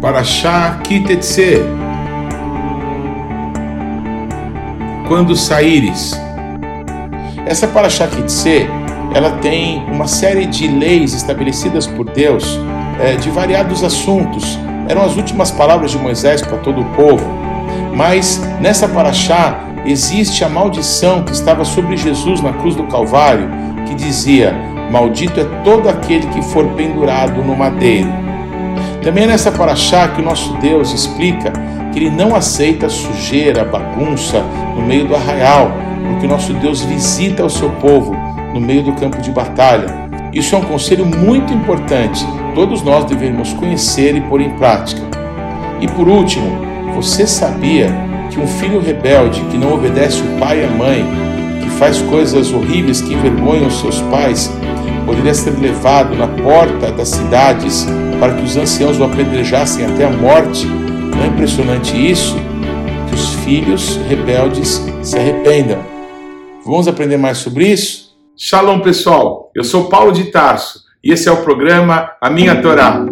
Parashá Kitetse. Quando saíres. Essa Parashá Kitetse, ela tem uma série de leis estabelecidas por Deus é, de variados assuntos. Eram as últimas palavras de Moisés para todo o povo. Mas nessa Parashá existe a maldição que estava sobre Jesus na cruz do Calvário, que dizia: Maldito é todo aquele que for pendurado no madeiro. Também é nessa paraxá que o nosso Deus explica que ele não aceita sujeira, bagunça no meio do arraial, porque o nosso Deus visita o seu povo no meio do campo de batalha. Isso é um conselho muito importante, todos nós devemos conhecer e pôr em prática. E por último, você sabia que um filho rebelde que não obedece o pai e a mãe, que faz coisas horríveis que envergonham seus pais, poderia ser levado na porta das cidades para que os anciãos o apedrejassem até a morte. Não é impressionante isso? Que os filhos rebeldes se arrependam. Vamos aprender mais sobre isso? Shalom, pessoal. Eu sou Paulo de Tarso e esse é o programa A Minha Torá.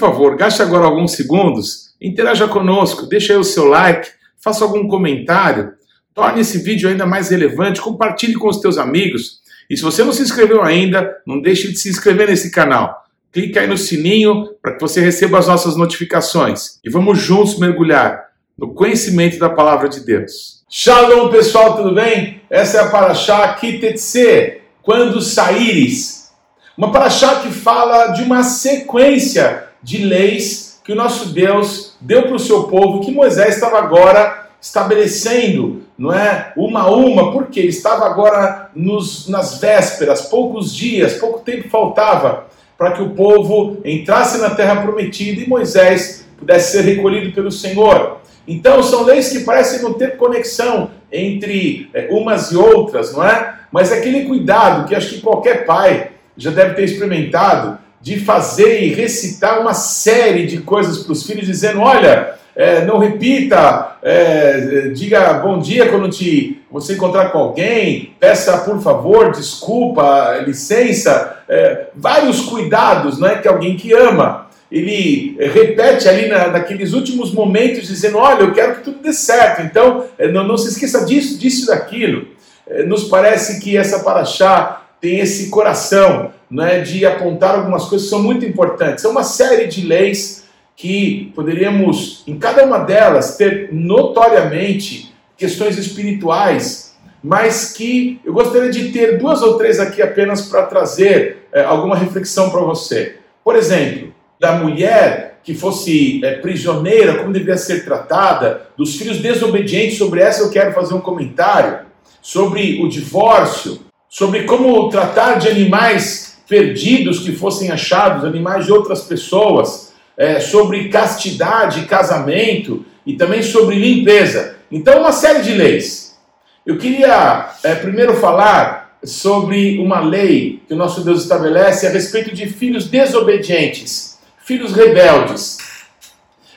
Favor, gaste agora alguns segundos, interaja conosco, deixe aí o seu like, faça algum comentário, torne esse vídeo ainda mais relevante, compartilhe com os teus amigos. E se você não se inscreveu ainda, não deixe de se inscrever nesse canal. Clique aí no sininho para que você receba as nossas notificações. E vamos juntos mergulhar no conhecimento da palavra de Deus. Shalom, pessoal, tudo bem? Essa é a Paraxá Kitetse, quando saíres. Uma Paraxá que fala de uma sequência de leis que o nosso Deus deu para o seu povo, que Moisés estava agora estabelecendo, não é? Uma a uma, porque ele estava agora nos, nas vésperas, poucos dias, pouco tempo faltava para que o povo entrasse na terra prometida e Moisés pudesse ser recolhido pelo Senhor. Então, são leis que parecem não ter conexão entre é, umas e outras, não é? Mas aquele cuidado que acho que qualquer pai já deve ter experimentado de fazer e recitar uma série de coisas para os filhos, dizendo: olha, é, não repita, é, diga bom dia quando te, você encontrar com alguém, peça por favor, desculpa, licença, é, vários cuidados não é, que alguém que ama. Ele repete ali na, naqueles últimos momentos, dizendo: Olha, eu quero que tudo dê certo, então é, não, não se esqueça disso, disso daquilo. É, nos parece que essa paraxá tem esse coração né, de apontar algumas coisas que são muito importantes. É uma série de leis que poderíamos, em cada uma delas, ter notoriamente questões espirituais, mas que eu gostaria de ter duas ou três aqui apenas para trazer é, alguma reflexão para você. Por exemplo, da mulher que fosse é, prisioneira, como deveria ser tratada, dos filhos desobedientes, sobre essa eu quero fazer um comentário, sobre o divórcio, sobre como tratar de animais perdidos que fossem achados, animais de outras pessoas, é, sobre castidade, casamento e também sobre limpeza. Então, uma série de leis. Eu queria é, primeiro falar sobre uma lei que o nosso Deus estabelece a respeito de filhos desobedientes, filhos rebeldes.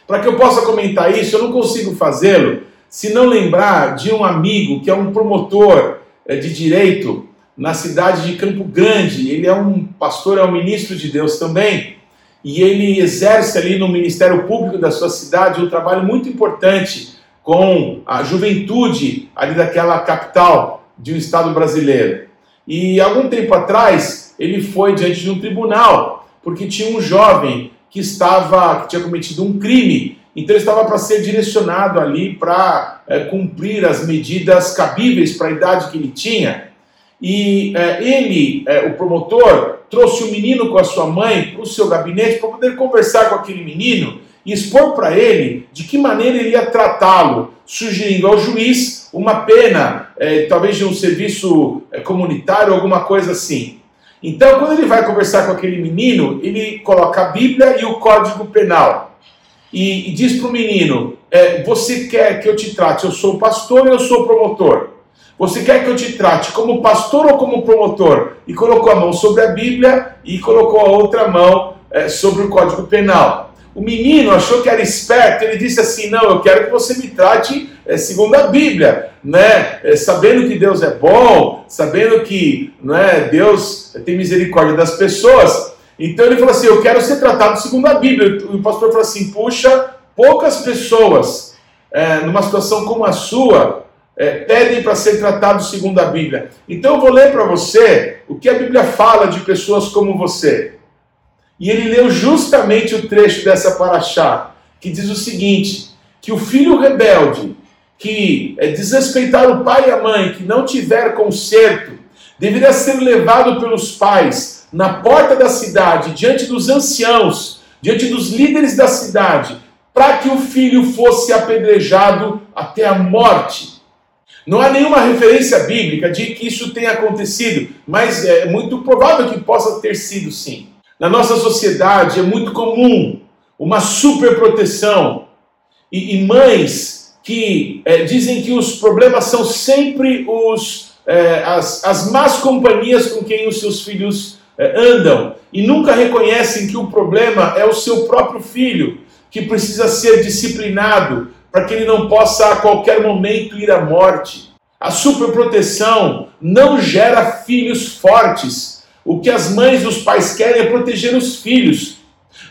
Para que eu possa comentar isso, eu não consigo fazê-lo se não lembrar de um amigo que é um promotor é, de direito na cidade de Campo Grande. Ele é um pastor, é um ministro de Deus também. E ele exerce ali no Ministério Público da sua cidade um trabalho muito importante com a juventude ali daquela capital de um estado brasileiro. E algum tempo atrás ele foi diante de um tribunal porque tinha um jovem que estava que tinha cometido um crime. Então ele estava para ser direcionado ali para é, cumprir as medidas cabíveis para a idade que ele tinha. E é, ele, é, o promotor, trouxe o menino com a sua mãe para o seu gabinete para poder conversar com aquele menino e expor para ele de que maneira ele ia tratá-lo, sugerindo ao juiz uma pena, é, talvez de um serviço é, comunitário, alguma coisa assim. Então, quando ele vai conversar com aquele menino, ele coloca a Bíblia e o Código Penal. E, e diz para o menino: é, Você quer que eu te trate? Eu sou pastor ou eu sou promotor? Você quer que eu te trate como pastor ou como promotor? E colocou a mão sobre a Bíblia e colocou a outra mão é, sobre o Código Penal. O menino achou que era esperto, ele disse assim: Não, eu quero que você me trate é, segundo a Bíblia, né? É, sabendo que Deus é bom, sabendo que não é, Deus tem misericórdia das pessoas. Então ele falou assim: Eu quero ser tratado segundo a Bíblia. O pastor falou assim: Puxa, poucas pessoas é, numa situação como a sua é, pedem para ser tratados segundo a Bíblia. Então eu vou ler para você o que a Bíblia fala de pessoas como você. E ele leu justamente o trecho dessa paraxá, que diz o seguinte: que o filho rebelde, que é, desrespeitar o pai e a mãe, que não tiver conserto, deveria ser levado pelos pais na porta da cidade, diante dos anciãos, diante dos líderes da cidade, para que o filho fosse apedrejado até a morte. Não há nenhuma referência bíblica de que isso tenha acontecido, mas é muito provável que possa ter sido sim. Na nossa sociedade é muito comum uma superproteção e, e mães que é, dizem que os problemas são sempre os, é, as, as más companhias com quem os seus filhos é, andam e nunca reconhecem que o problema é o seu próprio filho, que precisa ser disciplinado para que ele não possa a qualquer momento ir à morte. A superproteção não gera filhos fortes, o que as mães e os pais querem é proteger os filhos.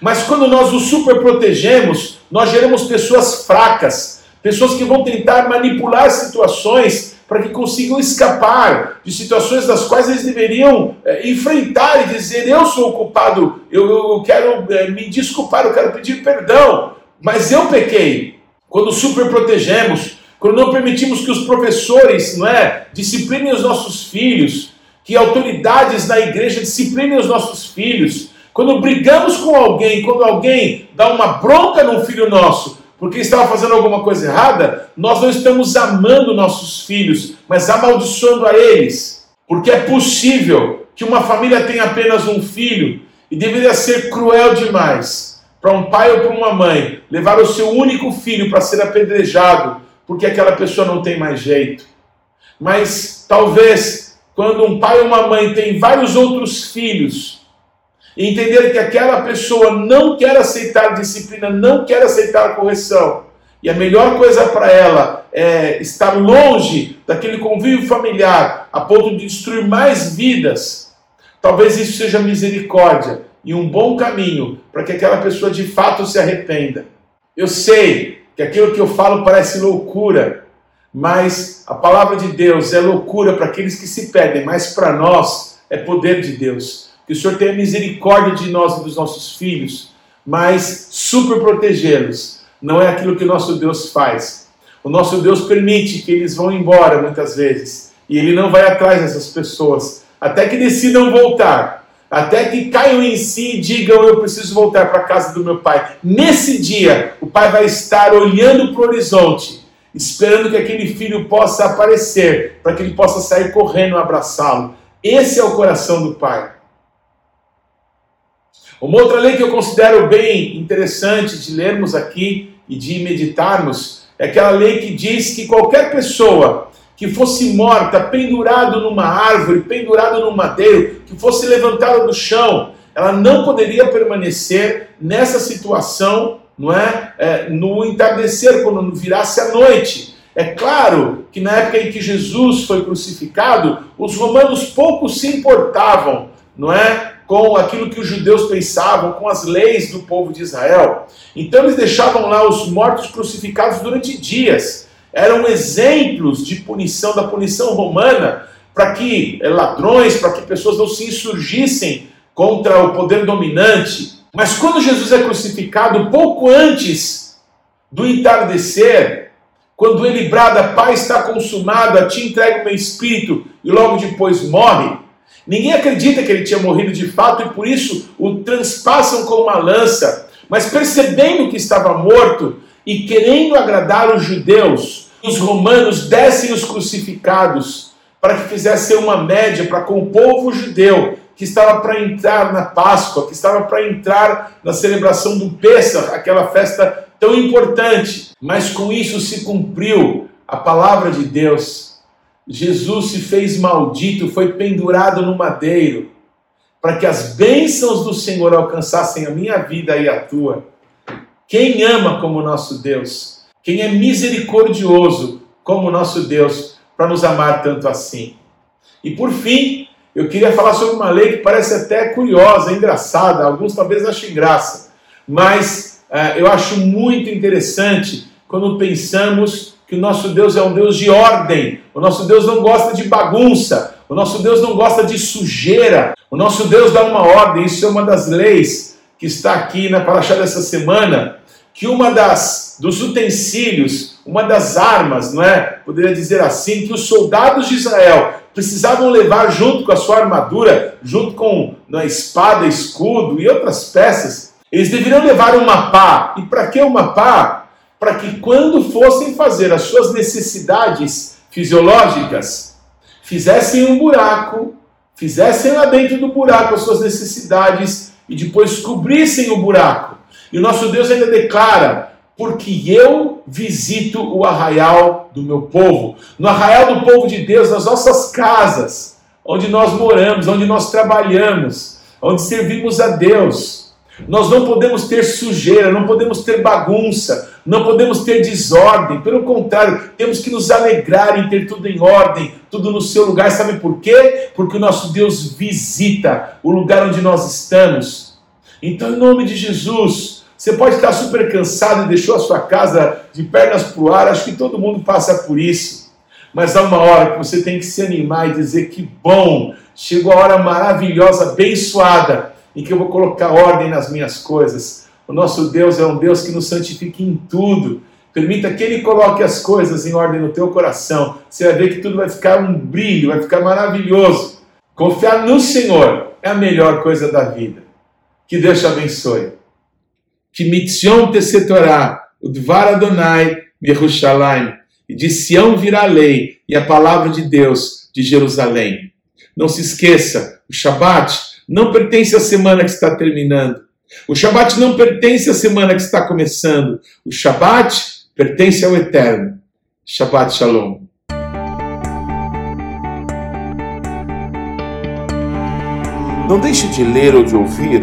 Mas quando nós os superprotegemos, nós geramos pessoas fracas, pessoas que vão tentar manipular situações para que consigam escapar de situações das quais eles deveriam é, enfrentar e dizer: Eu sou o culpado, eu, eu quero é, me desculpar, eu quero pedir perdão, mas eu pequei. Quando superprotegemos, quando não permitimos que os professores não é, disciplinem os nossos filhos, que autoridades na igreja disciplinem os nossos filhos. Quando brigamos com alguém, quando alguém dá uma bronca num filho nosso, porque estava fazendo alguma coisa errada, nós não estamos amando nossos filhos, mas amaldiçoando a eles. Porque é possível que uma família tenha apenas um filho e deveria ser cruel demais para um pai ou para uma mãe levar o seu único filho para ser apedrejado porque aquela pessoa não tem mais jeito. Mas talvez quando um pai ou uma mãe tem vários outros filhos, entender que aquela pessoa não quer aceitar disciplina, não quer aceitar correção, e a melhor coisa para ela é estar longe daquele convívio familiar, a ponto de destruir mais vidas, talvez isso seja misericórdia e um bom caminho para que aquela pessoa de fato se arrependa. Eu sei que aquilo que eu falo parece loucura, mas a palavra de Deus é loucura para aqueles que se perdem, mas para nós é poder de Deus. Que o Senhor tenha misericórdia de nós e dos nossos filhos, mas super protegê-los não é aquilo que o nosso Deus faz. O nosso Deus permite que eles vão embora muitas vezes e ele não vai atrás dessas pessoas até que decidam voltar, até que caiam em si e digam: Eu preciso voltar para a casa do meu pai. Nesse dia, o pai vai estar olhando para o horizonte esperando que aquele filho possa aparecer, para que ele possa sair correndo abraçá-lo. Esse é o coração do pai. Uma outra lei que eu considero bem interessante de lermos aqui e de meditarmos é aquela lei que diz que qualquer pessoa que fosse morta, pendurado numa árvore, pendurado num madeiro, que fosse levantada do chão, ela não poderia permanecer nessa situação não é? é no entardecer, quando virasse a noite. É claro que na época em que Jesus foi crucificado, os romanos pouco se importavam, não é? Com aquilo que os judeus pensavam, com as leis do povo de Israel. Então eles deixavam lá os mortos crucificados durante dias. Eram exemplos de punição, da punição romana, para que é, ladrões, para que pessoas não se insurgissem contra o poder dominante. Mas quando Jesus é crucificado, pouco antes do entardecer, quando ele brada, Pai está consumado, te entrego o meu espírito, e logo depois morre, ninguém acredita que ele tinha morrido de fato e por isso o transpassam com uma lança. Mas percebendo que estava morto e querendo agradar os judeus, os romanos descem os crucificados para que fizessem uma média para com o povo judeu que estava para entrar na Páscoa, que estava para entrar na celebração do Pêssar, aquela festa tão importante. Mas com isso se cumpriu a palavra de Deus. Jesus se fez maldito, foi pendurado no madeiro, para que as bênçãos do Senhor alcançassem a minha vida e a tua. Quem ama como nosso Deus? Quem é misericordioso como nosso Deus para nos amar tanto assim? E por fim, eu queria falar sobre uma lei que parece até curiosa, engraçada, alguns talvez achem graça, mas uh, eu acho muito interessante quando pensamos que o nosso Deus é um Deus de ordem, o nosso Deus não gosta de bagunça, o nosso Deus não gosta de sujeira, o nosso Deus dá uma ordem, isso é uma das leis que está aqui na Paraxá dessa semana, que uma das dos utensílios, uma das armas, não é? Poderia dizer assim, que os soldados de Israel precisavam levar junto com a sua armadura, junto com a espada, escudo e outras peças, eles deveriam levar uma pá. E para que uma pá? Para que quando fossem fazer as suas necessidades fisiológicas, fizessem um buraco, fizessem lá dentro do buraco as suas necessidades e depois cobrissem o buraco. E o nosso Deus ainda declara: porque eu visito o arraial do meu povo. No arraial do povo de Deus, nas nossas casas, onde nós moramos, onde nós trabalhamos, onde servimos a Deus. Nós não podemos ter sujeira, não podemos ter bagunça, não podemos ter desordem. Pelo contrário, temos que nos alegrar em ter tudo em ordem, tudo no seu lugar. Sabe por quê? Porque o nosso Deus visita o lugar onde nós estamos. Então, em nome de Jesus, você pode estar super cansado e deixou a sua casa de pernas para o ar, acho que todo mundo passa por isso. Mas há uma hora que você tem que se animar e dizer que bom, chegou a hora maravilhosa, abençoada, em que eu vou colocar ordem nas minhas coisas. O nosso Deus é um Deus que nos santifica em tudo. Permita que Ele coloque as coisas em ordem no teu coração. Você vai ver que tudo vai ficar um brilho, vai ficar maravilhoso. Confiar no Senhor é a melhor coisa da vida. Que Deus te abençoe que mitzion tesetorá, o dvar Adonai, Yerushalayim, e de Sião virá a lei e a palavra de Deus de Jerusalém. Não se esqueça, o Shabat não pertence à semana que está terminando. O Shabat não pertence à semana que está começando. O Shabat pertence ao Eterno. Shabbat Shalom. Não deixe de ler ou de ouvir